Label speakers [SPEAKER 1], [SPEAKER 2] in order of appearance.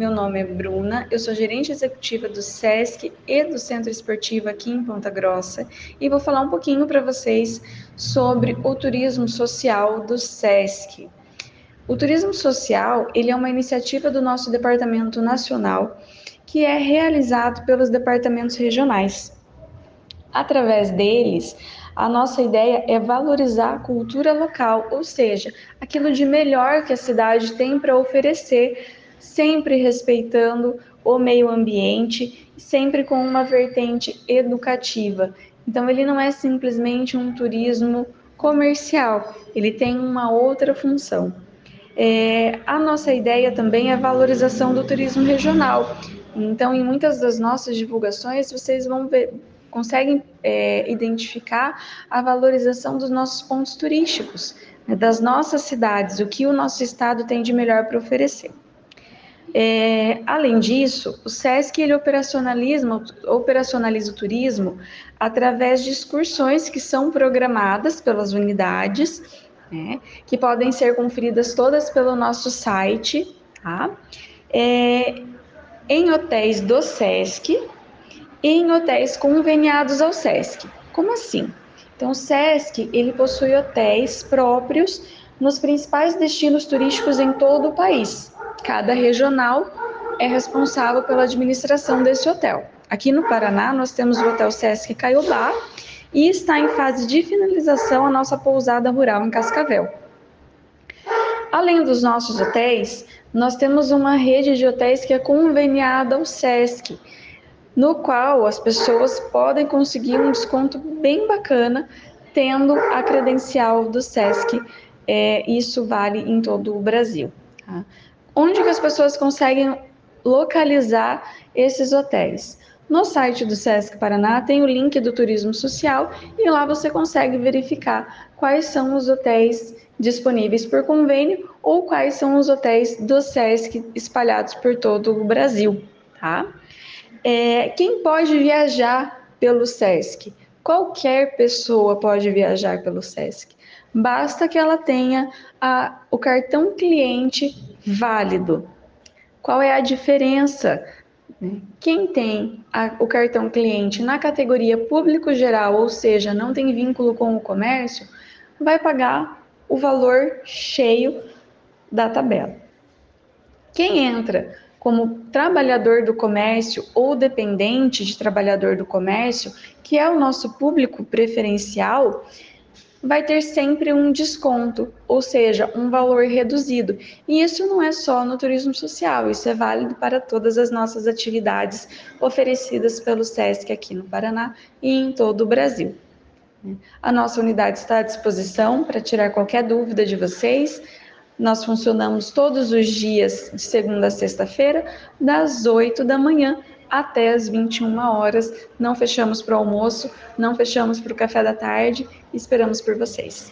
[SPEAKER 1] Meu nome é Bruna, eu sou gerente executiva do SESC e do Centro Esportivo aqui em Ponta Grossa e vou falar um pouquinho para vocês sobre o turismo social do SESC. O turismo social, ele é uma iniciativa do nosso departamento nacional que é realizado pelos departamentos regionais. Através deles, a nossa ideia é valorizar a cultura local, ou seja, aquilo de melhor que a cidade tem para oferecer sempre respeitando o meio ambiente, sempre com uma vertente educativa. Então, ele não é simplesmente um turismo comercial, ele tem uma outra função. É, a nossa ideia também é a valorização do turismo regional. Então, em muitas das nossas divulgações, vocês vão ver, conseguem é, identificar a valorização dos nossos pontos turísticos, né, das nossas cidades, o que o nosso estado tem de melhor para oferecer. É, além disso, o SESC ele operacionaliza, operacionaliza o turismo através de excursões que são programadas pelas unidades, né, que podem ser conferidas todas pelo nosso site, tá? É, em hotéis do SESC e em hotéis conveniados ao SESC. Como assim? Então, o SESC ele possui hotéis próprios nos principais destinos turísticos em todo o país. Cada regional é responsável pela administração desse hotel. Aqui no Paraná, nós temos o Hotel Sesc Caiobá e está em fase de finalização a nossa pousada rural em Cascavel. Além dos nossos hotéis, nós temos uma rede de hotéis que é conveniada ao SESC, no qual as pessoas podem conseguir um desconto bem bacana tendo a credencial do SESC. É, isso vale em todo o Brasil. Tá? Onde que as pessoas conseguem localizar esses hotéis? No site do Sesc Paraná tem o link do Turismo Social e lá você consegue verificar quais são os hotéis disponíveis por convênio ou quais são os hotéis do Sesc espalhados por todo o Brasil, tá? É, quem pode viajar pelo Sesc? Qualquer pessoa pode viajar pelo Sesc. Basta que ela tenha a, o cartão cliente válido. Qual é a diferença? Quem tem a, o cartão cliente na categoria público geral, ou seja, não tem vínculo com o comércio, vai pagar o valor cheio da tabela. Quem entra como trabalhador do comércio ou dependente de trabalhador do comércio, que é o nosso público preferencial, vai ter sempre um desconto, ou seja, um valor reduzido. E isso não é só no turismo social, isso é válido para todas as nossas atividades oferecidas pelo SESC aqui no Paraná e em todo o Brasil. A nossa unidade está à disposição para tirar qualquer dúvida de vocês. Nós funcionamos todos os dias, de segunda a sexta-feira, das 8 da manhã até as 21 horas. Não fechamos para o almoço, não fechamos para o café da tarde. Esperamos por vocês.